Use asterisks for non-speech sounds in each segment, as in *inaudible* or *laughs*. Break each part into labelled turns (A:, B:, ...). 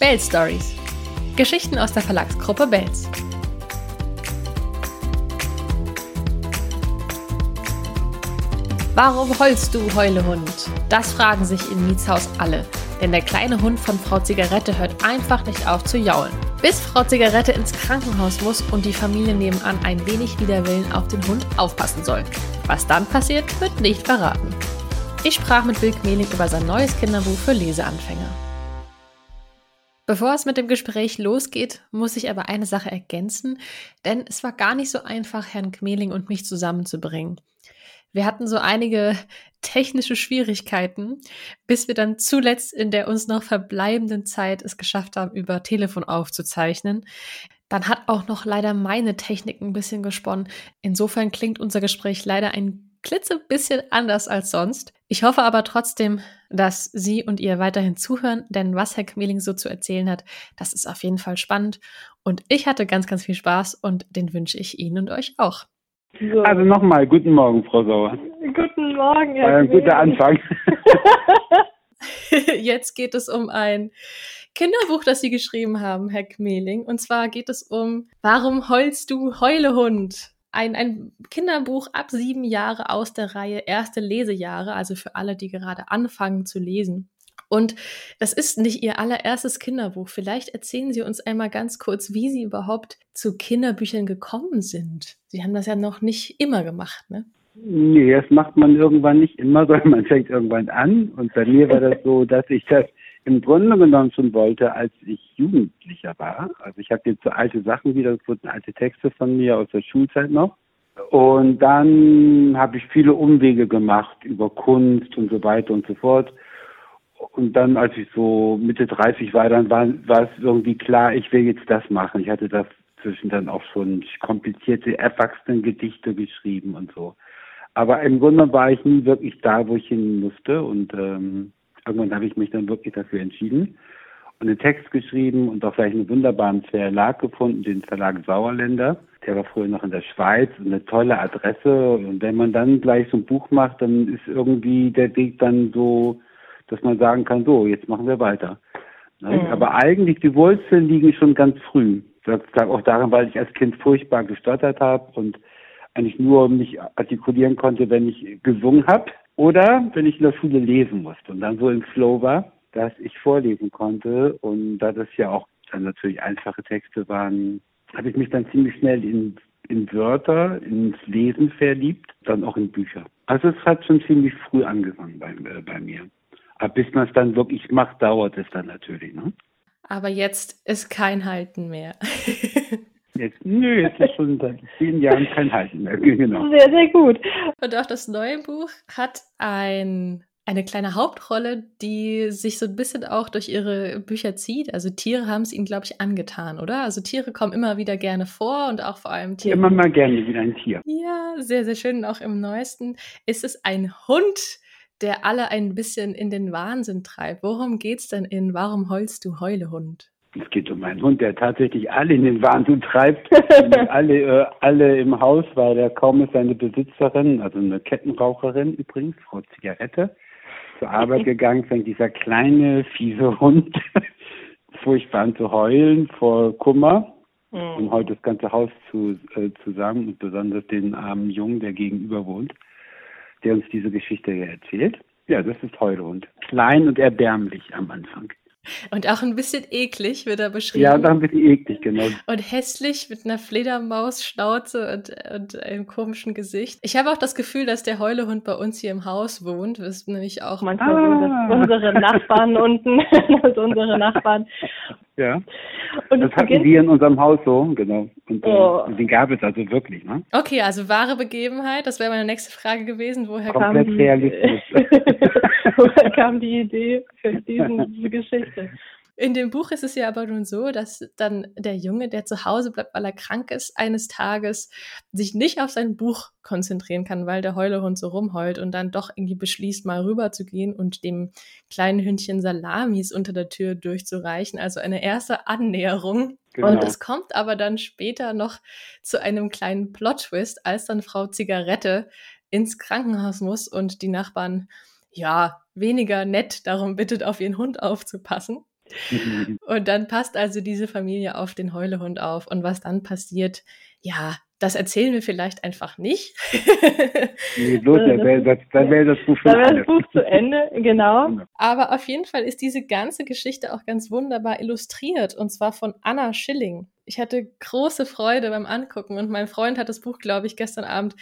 A: Bells Stories. Geschichten aus der Verlagsgruppe Bells. Warum heulst du, Heulehund? Das fragen sich in Mietshaus alle. Denn der kleine Hund von Frau Zigarette hört einfach nicht auf zu jaulen. Bis Frau Zigarette ins Krankenhaus muss und die Familie nebenan ein wenig Widerwillen auf den Hund aufpassen soll. Was dann passiert, wird nicht verraten. Ich sprach mit Wilk Mehling über sein neues Kinderbuch für Leseanfänger. Bevor es mit dem Gespräch losgeht, muss ich aber eine Sache ergänzen, denn es war gar nicht so einfach, Herrn Gmeling und mich zusammenzubringen. Wir hatten so einige *laughs* technische Schwierigkeiten, bis wir dann zuletzt in der uns noch verbleibenden Zeit es geschafft haben, über Telefon aufzuzeichnen. Dann hat auch noch leider meine Technik ein bisschen gesponnen. Insofern klingt unser Gespräch leider ein klitzebisschen anders als sonst. Ich hoffe aber trotzdem, dass Sie und ihr weiterhin zuhören, denn was Herr Kmeling so zu erzählen hat, das ist auf jeden Fall spannend. Und ich hatte ganz, ganz viel Spaß und den wünsche ich Ihnen und euch auch.
B: So. Also nochmal, guten Morgen, Frau Sauer.
C: Guten Morgen, Herr
B: War ein guter Anfang. *laughs*
A: Jetzt geht es um ein Kinderbuch, das Sie geschrieben haben, Herr Kmeling. Und zwar geht es um Warum heulst du, Heulehund? Ein, ein Kinderbuch ab sieben Jahre aus der Reihe Erste Lesejahre, also für alle, die gerade anfangen zu lesen. Und das ist nicht Ihr allererstes Kinderbuch. Vielleicht erzählen Sie uns einmal ganz kurz, wie Sie überhaupt zu Kinderbüchern gekommen sind. Sie haben das ja noch nicht immer gemacht, ne?
B: Nee, das macht man irgendwann nicht immer, *laughs* sondern man fängt irgendwann an. Und bei mir war das so, dass ich das im Grunde genommen schon wollte, als ich Jugendlicher war. Also ich habe jetzt so alte Sachen wieder, wurden alte Texte von mir aus der Schulzeit noch. Und dann habe ich viele Umwege gemacht über Kunst und so weiter und so fort. Und dann, als ich so Mitte 30 war, dann war, war es irgendwie klar, ich will jetzt das machen. Ich hatte dazwischen dann auch schon komplizierte Erwachsenengedichte geschrieben und so. Aber im Grunde war ich nie wirklich da, wo ich hin musste. Und ähm, irgendwann habe ich mich dann wirklich dafür entschieden und einen Text geschrieben und auch gleich einen wunderbaren Verlag gefunden, den Verlag Sauerländer. Der war früher noch in der Schweiz, eine tolle Adresse. Und wenn man dann gleich so ein Buch macht, dann ist irgendwie der Weg dann so, dass man sagen kann, so, jetzt machen wir weiter. Ne? Mhm. Aber eigentlich die Wurzeln liegen schon ganz früh. Das lag auch daran, weil ich als Kind furchtbar gestottert habe und eigentlich nur mich artikulieren konnte, wenn ich gesungen habe oder wenn ich in der Schule lesen musste und dann so im Flow war, dass ich vorlesen konnte. Und da das ja auch dann natürlich einfache Texte waren, habe ich mich dann ziemlich schnell in, in Wörter, ins Lesen verliebt, dann auch in Bücher. Also es hat schon ziemlich früh angefangen bei, äh, bei mir. Aber bis man es dann wirklich macht, dauert es dann natürlich. Ne?
A: Aber jetzt ist kein Halten mehr. *laughs*
B: Jetzt, nö, jetzt ist schon seit zehn Jahren kein Halten mehr. *laughs* Genau.
C: Sehr, sehr gut.
A: Und auch das neue Buch hat ein, eine kleine Hauptrolle, die sich so ein bisschen auch durch ihre Bücher zieht. Also Tiere haben es ihnen, glaube ich, angetan, oder? Also Tiere kommen immer wieder gerne vor und auch vor allem Tiere.
B: Immer mal gerne wieder ein Tier.
A: Ja, sehr, sehr schön. Und auch im neuesten ist es ein Hund, der alle ein bisschen in den Wahnsinn treibt. Worum geht's denn in Warum heulst du Heulehund?
B: Es geht um einen Hund, der tatsächlich alle in den Wahnsinn treibt. *laughs* alle, äh, alle im Haus, weil der kaum ist seine Besitzerin, also eine Kettenraucherin übrigens, Frau Zigarette, zur Arbeit gegangen, fängt dieser kleine, fiese Hund *laughs* furchtbar an zu heulen vor Kummer. Mhm. Und heute das ganze Haus zu, äh, zusammen und besonders den armen Jungen, der gegenüber wohnt, der uns diese Geschichte hier erzählt. Ja, das ist Heulhund. Klein und erbärmlich am Anfang.
A: Und auch ein bisschen eklig wird er beschrieben.
B: Ja, ein bisschen eklig, genau.
A: Und hässlich mit einer Fledermaus-Schnauze und, und einem komischen Gesicht. Ich habe auch das Gefühl, dass der Heulehund bei uns hier im Haus wohnt. Das ist nämlich auch
C: manchmal ah. so, dass unsere Nachbarn unten, *laughs* dass unsere Nachbarn
B: ja. Und das hatten wir in unserem Haus so, genau. Und äh, oh. den gab es also wirklich, ne?
A: Okay, also wahre Begebenheit, das wäre meine nächste Frage gewesen. Woher
B: Komplett kam die, realistisch. *laughs* *laughs*
C: woher kam die Idee für diesen, diese Geschichte?
A: In dem Buch ist es ja aber nun so, dass dann der Junge, der zu Hause bleibt, weil er krank ist, eines Tages sich nicht auf sein Buch konzentrieren kann, weil der Heulehund so rumheult und dann doch irgendwie beschließt, mal rüber zu gehen und dem kleinen Hündchen Salamis unter der Tür durchzureichen. Also eine erste Annäherung. Genau. Und es kommt aber dann später noch zu einem kleinen Plot-Twist, als dann Frau Zigarette ins Krankenhaus muss und die Nachbarn ja weniger nett darum bittet, auf ihren Hund aufzupassen. und dann passt also diese Familie auf den Heulehund auf. Und was dann passiert, ja, das erzählen wir vielleicht einfach nicht. *laughs*
B: nee, bloß, dann wäre das, dann wär das Buch schon
C: Dann wäre das Buch zu Ende, genau. *laughs* genau.
A: Aber auf jeden Fall ist diese ganze Geschichte auch ganz wunderbar illustriert und zwar von Anna Schilling. Ich hatte große Freude beim Angucken und mein Freund hat das Buch, glaube ich, gestern Abend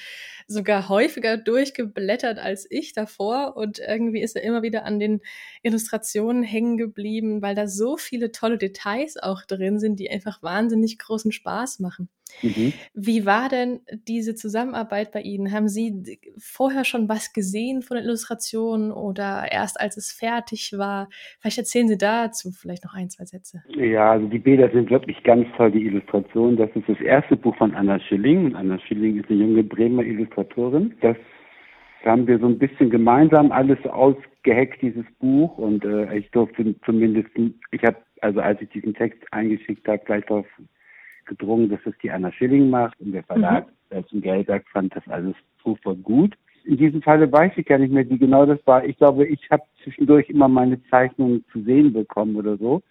A: sogar häufiger durchgeblättert als ich davor und irgendwie ist er immer wieder an den Illustrationen hängen geblieben, weil da so viele tolle Details auch drin sind, die einfach wahnsinnig großen Spaß machen. Mhm. Wie war denn diese Zusammenarbeit bei Ihnen? Haben Sie vorher schon was gesehen von den Illustrationen oder erst als es fertig war? Vielleicht erzählen Sie dazu vielleicht noch ein, zwei Sätze.
B: Ja, also die Bilder sind wirklich ganz toll, die Illustrationen. Das ist das erste Buch von Anna Schilling. Anna Schilling ist eine junge Bremer Illustratorin. Das haben wir so ein bisschen gemeinsam alles ausgeheckt, dieses Buch. Und äh, ich durfte zumindest, ich habe, also als ich diesen Text eingeschickt habe, gleich darauf gedrungen, dass es die Anna Schilling macht und der Verlag mhm. zum Geldberg fand das alles sofort gut. In diesem Falle weiß ich gar nicht mehr, wie genau das war. Ich glaube, ich habe zwischendurch immer meine Zeichnungen zu sehen bekommen oder so.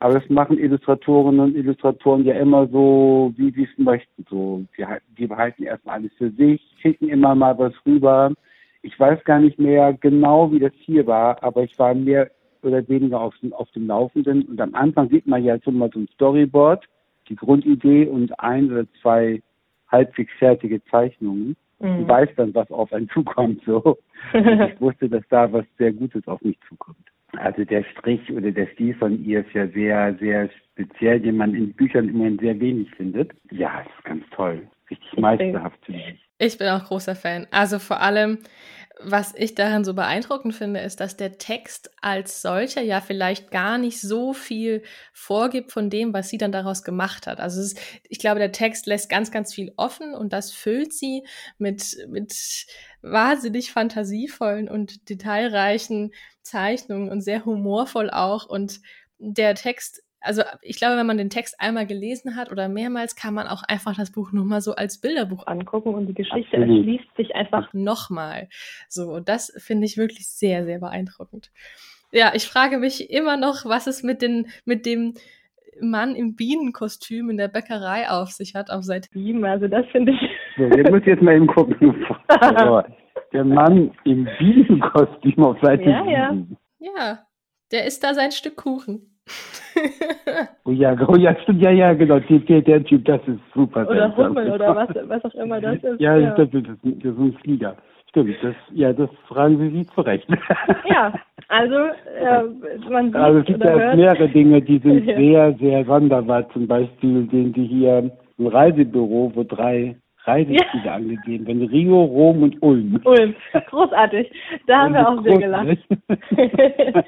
B: Aber das machen Illustratorinnen und Illustratoren ja immer so, wie sie es möchten. So, die, die behalten erstmal alles für sich, schicken immer mal was rüber. Ich weiß gar nicht mehr genau, wie das hier war, aber ich war mehr oder weniger auf, auf dem Laufenden. Und am Anfang sieht man ja schon mal so ein Storyboard die Grundidee und ein oder zwei halbwegs fertige Zeichnungen mhm. und weiß dann, was auf einen zukommt. So. *laughs* ich wusste, dass da was sehr Gutes auf mich zukommt. Also der Strich oder der Stil von ihr ist ja sehr, sehr speziell, den man in Büchern immerhin sehr wenig findet. Ja, es ist ganz toll. Richtig meisterhaft, finde ich.
A: Ich bin auch großer Fan. Also vor allem, was ich daran so beeindruckend finde, ist, dass der Text als solcher ja vielleicht gar nicht so viel vorgibt von dem, was sie dann daraus gemacht hat. Also ist, ich glaube, der Text lässt ganz, ganz viel offen und das füllt sie mit, mit wahnsinnig fantasievollen und detailreichen Zeichnungen und sehr humorvoll auch. Und der Text also ich glaube, wenn man den Text einmal gelesen hat oder mehrmals, kann man auch einfach das Buch nur mal so als Bilderbuch angucken und die Geschichte Absolut. erschließt sich einfach nochmal. So, und das finde ich wirklich sehr, sehr beeindruckend. Ja, ich frage mich immer noch, was es mit, den, mit dem Mann im Bienenkostüm in der Bäckerei auf sich hat, auf Seite 7. Also das finde ich.
B: So, ihr müsst jetzt mal eben gucken. der Mann im Bienenkostüm auf Seite
A: ja, 7. Ja. ja, der isst da sein Stück Kuchen
B: oh ja, oh ja, stimmt, ja, ja, genau, der, der Typ, das ist super.
C: Oder Hummel oder was, was auch immer das ist.
B: Ja, ja. Das, das, das, ist ein Flieger. Stimmt, das, ja, das fragen Sie sich zurecht. *laughs*
C: ja, also äh, man sieht
B: Also es gibt ja mehrere Dinge, die sind *laughs* ja. sehr, sehr sonderbar. Zum Beispiel sehen Sie hier ein Reisebüro, wo drei Reiseziele ja. angegeben werden. Rio, Rom und Ulm.
C: Ulm, großartig. Da haben wir auch sehr gelacht. *laughs*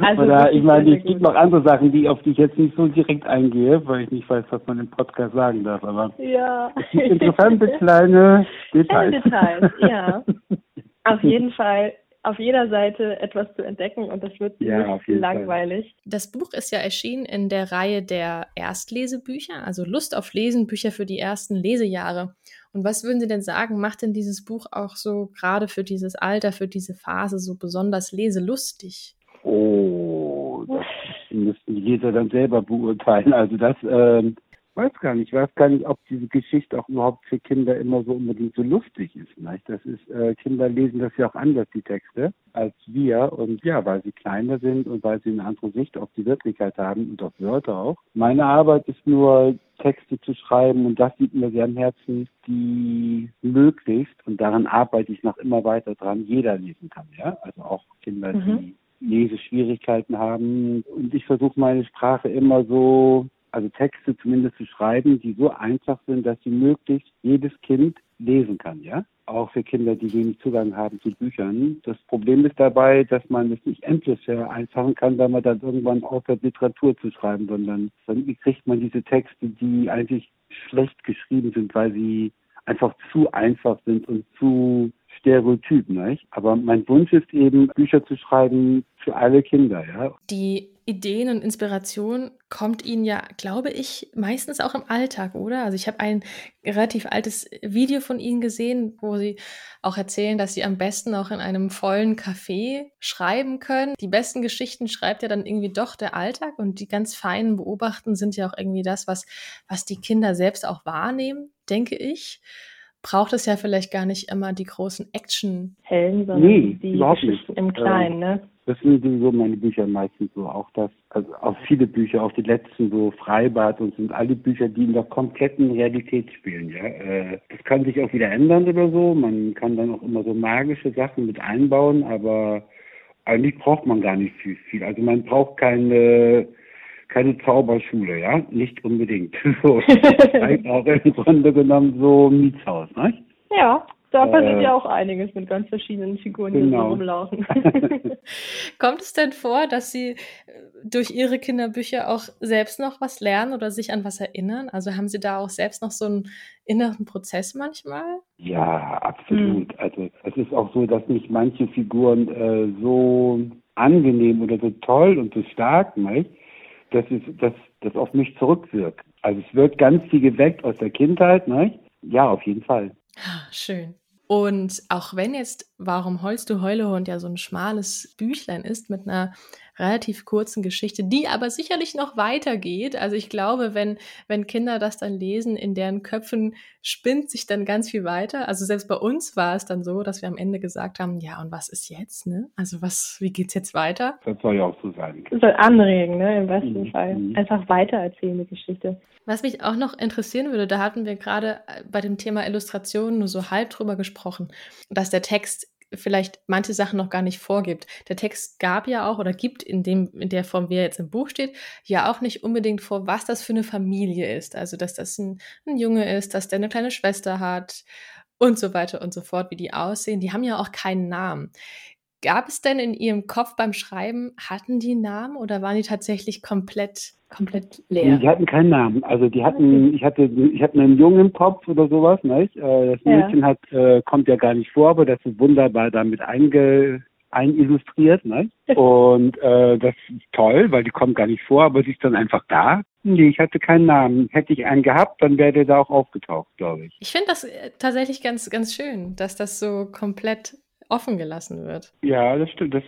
B: Also Oder ich meine, es gibt noch andere Sachen, die auf die ich jetzt nicht so direkt eingehe, weil ich nicht weiß, was man im Podcast sagen darf. Aber
C: ja.
B: es gibt interessante *laughs* kleine Details.
C: Details, ja. *laughs* auf jeden Fall auf jeder Seite etwas zu entdecken und das wird ja, nicht langweilig. Fall.
A: Das Buch ist ja erschienen in der Reihe der Erstlesebücher, also Lust auf Lesen, Bücher für die ersten Lesejahre. Und was würden Sie denn sagen, macht denn dieses Buch auch so gerade für dieses Alter, für diese Phase so besonders leselustig?
B: Oh, das müssten die Leser dann selber beurteilen. Also das, ähm, weiß gar nicht, ich weiß gar nicht, ob diese Geschichte auch überhaupt für Kinder immer so unbedingt so lustig ist. Vielleicht. Das ist, äh, Kinder lesen das ja auch anders, die Texte, als wir. Und ja, weil sie kleiner sind und weil sie eine andere Sicht auf die Wirklichkeit haben und auf Wörter auch. Meine Arbeit ist nur, Texte zu schreiben und das liegt mir sehr am Herzen, die möglichst, und daran arbeite ich noch immer weiter dran, jeder lesen kann, ja. Also auch Kinder, mhm. die Leseschwierigkeiten haben. Und ich versuche meine Sprache immer so, also Texte zumindest zu schreiben, die so einfach sind, dass sie möglichst jedes Kind lesen kann, ja? Auch für Kinder, die wenig Zugang haben zu Büchern. Das Problem ist dabei, dass man es nicht endlich vereinfachen kann, weil man dann irgendwann aufhört, Literatur zu schreiben, sondern dann kriegt man diese Texte, die eigentlich schlecht geschrieben sind, weil sie einfach zu einfach sind und zu Stereotyp, nicht? Aber mein Wunsch ist eben, Bücher zu schreiben für alle Kinder, ja.
A: Die Ideen und Inspiration kommt Ihnen ja, glaube ich, meistens auch im Alltag, oder? Also ich habe ein relativ altes Video von Ihnen gesehen, wo Sie auch erzählen, dass Sie am besten auch in einem vollen Café schreiben können. Die besten Geschichten schreibt ja dann irgendwie doch der Alltag und die ganz feinen Beobachten sind ja auch irgendwie das, was, was die Kinder selbst auch wahrnehmen, denke ich braucht es ja vielleicht gar nicht immer die großen Action-Helden,
B: sondern nee, die
C: Geschichten im Kleinen, ne?
B: Das sind sowieso meine Bücher meistens so. Auch das, also auch viele Bücher, auch die letzten so Freibad und sind alle Bücher, die in der kompletten Realität spielen, ja. Äh, das kann sich auch wieder ändern oder so. Man kann dann auch immer so magische Sachen mit einbauen, aber eigentlich braucht man gar nicht viel, viel. Also man braucht keine keine Zauberschule, ja, nicht unbedingt. *laughs* So, *laughs* auch im Grunde genommen so ein Mietshaus, ne?
C: Ja, da passiert äh, ja auch einiges mit ganz verschiedenen Figuren, die genau. so rumlaufen. *laughs*
A: Kommt es denn vor, dass Sie äh, durch Ihre Kinderbücher auch selbst noch was lernen oder sich an was erinnern? Also haben Sie da auch selbst noch so einen inneren Prozess manchmal?
B: Ja, absolut. Hm. Also es ist auch so, dass mich manche Figuren äh, so angenehm oder so toll und so stark, nicht? Dass es dass das auf mich zurückwirkt. Also es wird ganz viel geweckt aus der Kindheit, nicht? Ja, auf jeden Fall.
A: Ah, schön. Und auch wenn jetzt Warum heulst du Heulehund ja so ein schmales Büchlein ist mit einer relativ kurzen Geschichte, die aber sicherlich noch weitergeht. Also ich glaube, wenn, wenn Kinder das dann lesen, in deren Köpfen spinnt sich dann ganz viel weiter. Also selbst bei uns war es dann so, dass wir am Ende gesagt haben, ja, und was ist jetzt, ne? Also was, wie geht's jetzt weiter?
B: Das soll ja auch so sein.
C: Das soll anregen, ne? Im besten mhm. Fall. Mhm. Einfach weitererzählen, die Geschichte.
A: Was mich auch noch interessieren würde, da hatten wir gerade bei dem Thema Illustration nur so halb drüber gesprochen, dass der Text vielleicht manche Sachen noch gar nicht vorgibt. Der Text gab ja auch oder gibt in dem, in der Form, wie er jetzt im Buch steht, ja auch nicht unbedingt vor, was das für eine Familie ist. Also, dass das ein, ein Junge ist, dass der eine kleine Schwester hat und so weiter und so fort, wie die aussehen. Die haben ja auch keinen Namen. Gab es denn in Ihrem Kopf beim Schreiben, hatten die Namen oder waren die tatsächlich komplett, komplett leer?
B: Die hatten keinen Namen. Also die hatten, ich hatte, ich hatte einen Jungen im Kopf oder sowas, nicht? Äh, das Mädchen ja. hat, äh, kommt ja gar nicht vor, aber das ist wunderbar damit einge, einillustriert, ne? *laughs* Und äh, das ist toll, weil die kommt gar nicht vor, aber sie ist dann einfach da. Nee, ich hatte keinen Namen. Hätte ich einen gehabt, dann wäre der da auch aufgetaucht, glaube ich.
A: Ich finde das äh, tatsächlich ganz, ganz schön, dass das so komplett offen gelassen wird.
B: Ja, das stimmt. Das,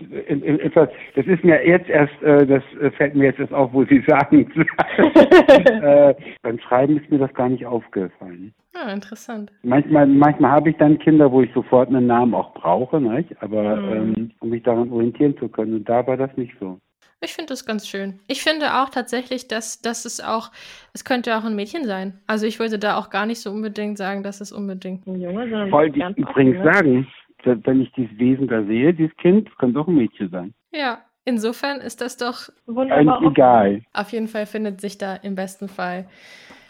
B: das ist mir jetzt erst, äh, das fällt mir jetzt erst auf, wo Sie *laughs* sagen. äh, beim Schreiben ist mir das gar nicht aufgefallen.
A: Ah, interessant.
B: Manchmal, manchmal habe ich dann Kinder, wo ich sofort einen Namen auch brauche, nicht? aber mhm. ähm, um mich daran orientieren zu können. Und da war das nicht so.
A: Ich finde das ganz schön. Ich finde auch tatsächlich, dass, dass es auch, es könnte auch ein Mädchen sein. Also ich würde da auch gar nicht so unbedingt sagen, dass es unbedingt
C: ein Junge, sondern
B: Wollte ich übrigens ne? sagen, wenn ich dieses Wesen da sehe, dieses Kind, das kann doch ein Mädchen sein.
A: Ja, insofern ist das doch
B: wunderbar. egal.
A: Auf jeden Fall findet sich da im besten Fall,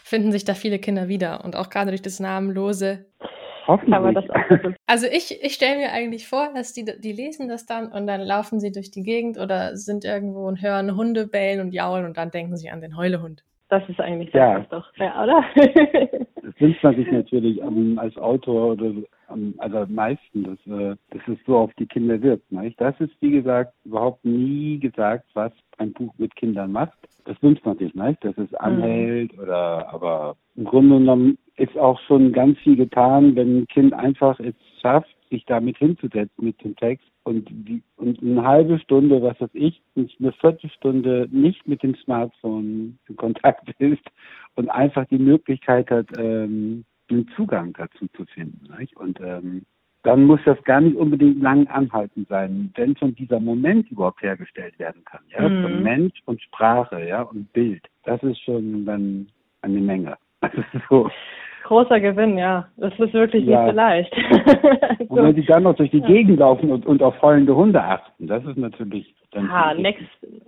A: finden sich da viele Kinder wieder und auch gerade durch das namenlose.
B: Hoffentlich. *laughs*
A: also ich, ich stelle mir eigentlich vor, dass die, die lesen das dann und dann laufen sie durch die Gegend oder sind irgendwo und hören Hunde bellen und jaulen und dann denken sie an den Heulehund.
C: Das ist eigentlich ja. das doch, ja, oder? *laughs*
B: das wünscht man sich natürlich um, als Autor oder am allermeisten, dass, äh, dass es so auf die Kinder wirkt. Nicht? Das ist, wie gesagt, überhaupt nie gesagt, was ein Buch mit Kindern macht. Das wünscht man sich, nicht? dass es mhm. anhält oder, aber im Grunde genommen ist auch schon ganz viel getan, wenn ein Kind einfach es schafft, sich damit hinzusetzen mit dem Text und, die, und eine halbe Stunde, was weiß ich, eine Viertelstunde nicht mit dem Smartphone in Kontakt *laughs* ist und einfach die Möglichkeit hat, ähm, den Zugang dazu zu finden. Nicht? Und ähm, dann muss das gar nicht unbedingt lang anhalten sein, wenn schon dieser Moment überhaupt hergestellt werden kann. Ja? Mhm. Von Mensch und Sprache ja, und Bild. Das ist schon dann eine Menge. Also *laughs* so.
C: Großer Gewinn, ja. Das ist wirklich ja. nicht *laughs* *laughs* so leicht.
B: und wenn sie dann noch durch die ja. Gegend laufen und, und auf heulende Hunde achten, das ist natürlich dann
C: ah, next,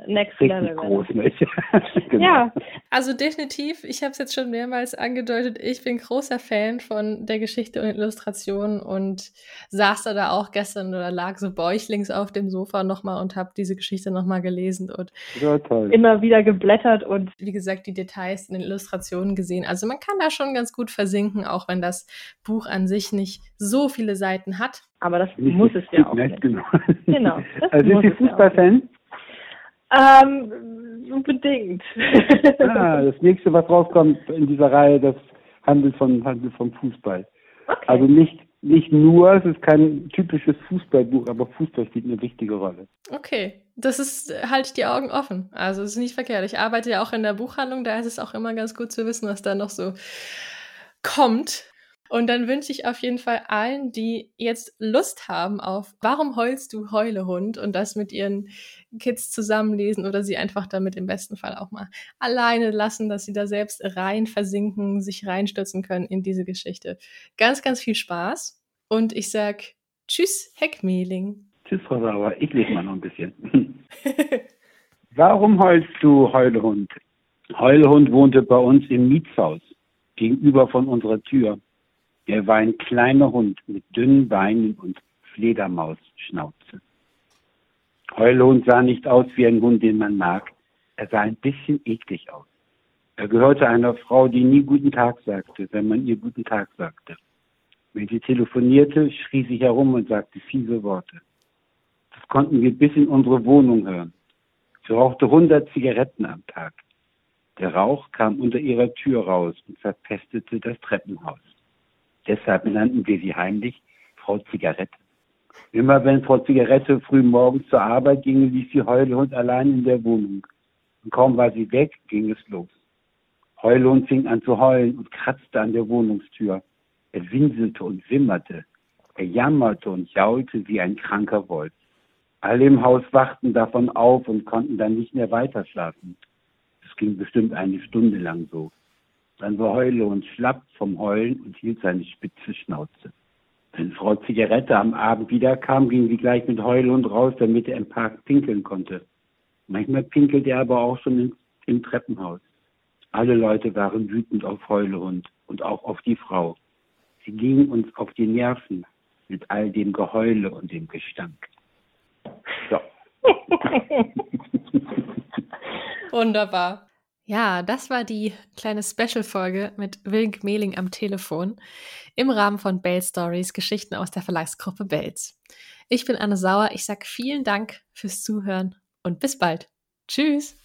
C: next level.
B: groß, nicht? *laughs*
A: genau. Ja, also definitiv, ich habe es jetzt schon mehrmals angedeutet, ich bin großer Fan von der Geschichte und Illustration und saß da, da auch gestern oder lag so bäuchlings auf dem Sofa nochmal und habe diese Geschichte nochmal gelesen und
B: ja,
C: immer wieder geblättert und
A: wie gesagt die Details in den Illustrationen gesehen. Also man kann da schon ganz gut versinken, auch wenn das Buch an sich nicht so viele Seiten hat.
C: Aber das nicht muss *laughs* es ja auch
B: nicht.
C: nicht.
B: Genau.
C: genau
B: also sind Sie Fußballfan?
C: Ja ähm, bedingt.
B: ah, das nächste, was rauskommt in dieser Reihe, das handelt von, handelt vom Fußball. Okay. Also nicht nicht nur, es ist kein typisches Fußballbuch, aber Fußball spielt eine wichtige Rolle.
A: Okay, das ist, halte ich die Augen offen. Also es ist nicht verkehrt. Ich arbeite ja auch in der Buchhandlung, da ist es auch immer ganz gut zu wissen, was da noch so kommt. Und dann wünsche ich auf jeden Fall allen, die jetzt Lust haben auf Warum heulst du Heulehund und das mit ihren Kids zusammenlesen oder sie einfach damit im besten Fall auch mal alleine lassen, dass sie da selbst rein versinken, sich reinstürzen können in diese Geschichte. Ganz, ganz viel Spaß und ich sag Tschüss, Heckmehling.
B: Tschüss, Frau Sauer. Ich lese mal noch ein bisschen. *laughs* Warum heulst du Heulehund? Heulehund wohnte bei uns im Mietshaus gegenüber von unserer Tür. Er war ein kleiner Hund mit dünnen Beinen und Fledermausschnauze. Heulhund sah nicht aus wie ein Hund, den man mag. Er sah ein bisschen eklig aus. Er gehörte einer Frau, die nie guten Tag sagte, wenn man ihr guten Tag sagte. Wenn sie telefonierte, schrie sie herum und sagte fiese Worte. Das konnten wir bis in unsere Wohnung hören. Sie rauchte 100 Zigaretten am Tag. Der Rauch kam unter ihrer Tür raus und verpestete das Treppenhaus. Deshalb nannten wir sie heimlich Frau Zigarette. Immer wenn Frau Zigarette früh morgens zur Arbeit ging, ließ sie Heulhund allein in der Wohnung. Und kaum war sie weg, ging es los. Heulhund fing an zu heulen und kratzte an der Wohnungstür. Er winselte und wimmerte. Er jammerte und jaulte wie ein kranker Wolf. Alle im Haus wachten davon auf und konnten dann nicht mehr weiterschlafen. Es ging bestimmt eine Stunde lang so. Dann war Heule und schlapp vom Heulen und hielt seine spitze Schnauze. Wenn Frau Zigarette am Abend wiederkam, ging sie gleich mit Heulhund raus, damit er im Park pinkeln konnte. Manchmal pinkelte er aber auch schon im Treppenhaus. Alle Leute waren wütend auf Heulehund und auch auf die Frau. Sie gingen uns auf die Nerven mit all dem Geheule und dem Gestank. So. *laughs* *laughs*
A: Wunderbar. Ja, das war die kleine Special-Folge mit Wilk Mehling am Telefon im Rahmen von Bell Stories, Geschichten aus der Verlagsgruppe Bells. Ich bin Anne Sauer. Ich sage vielen Dank fürs Zuhören und bis bald. Tschüss.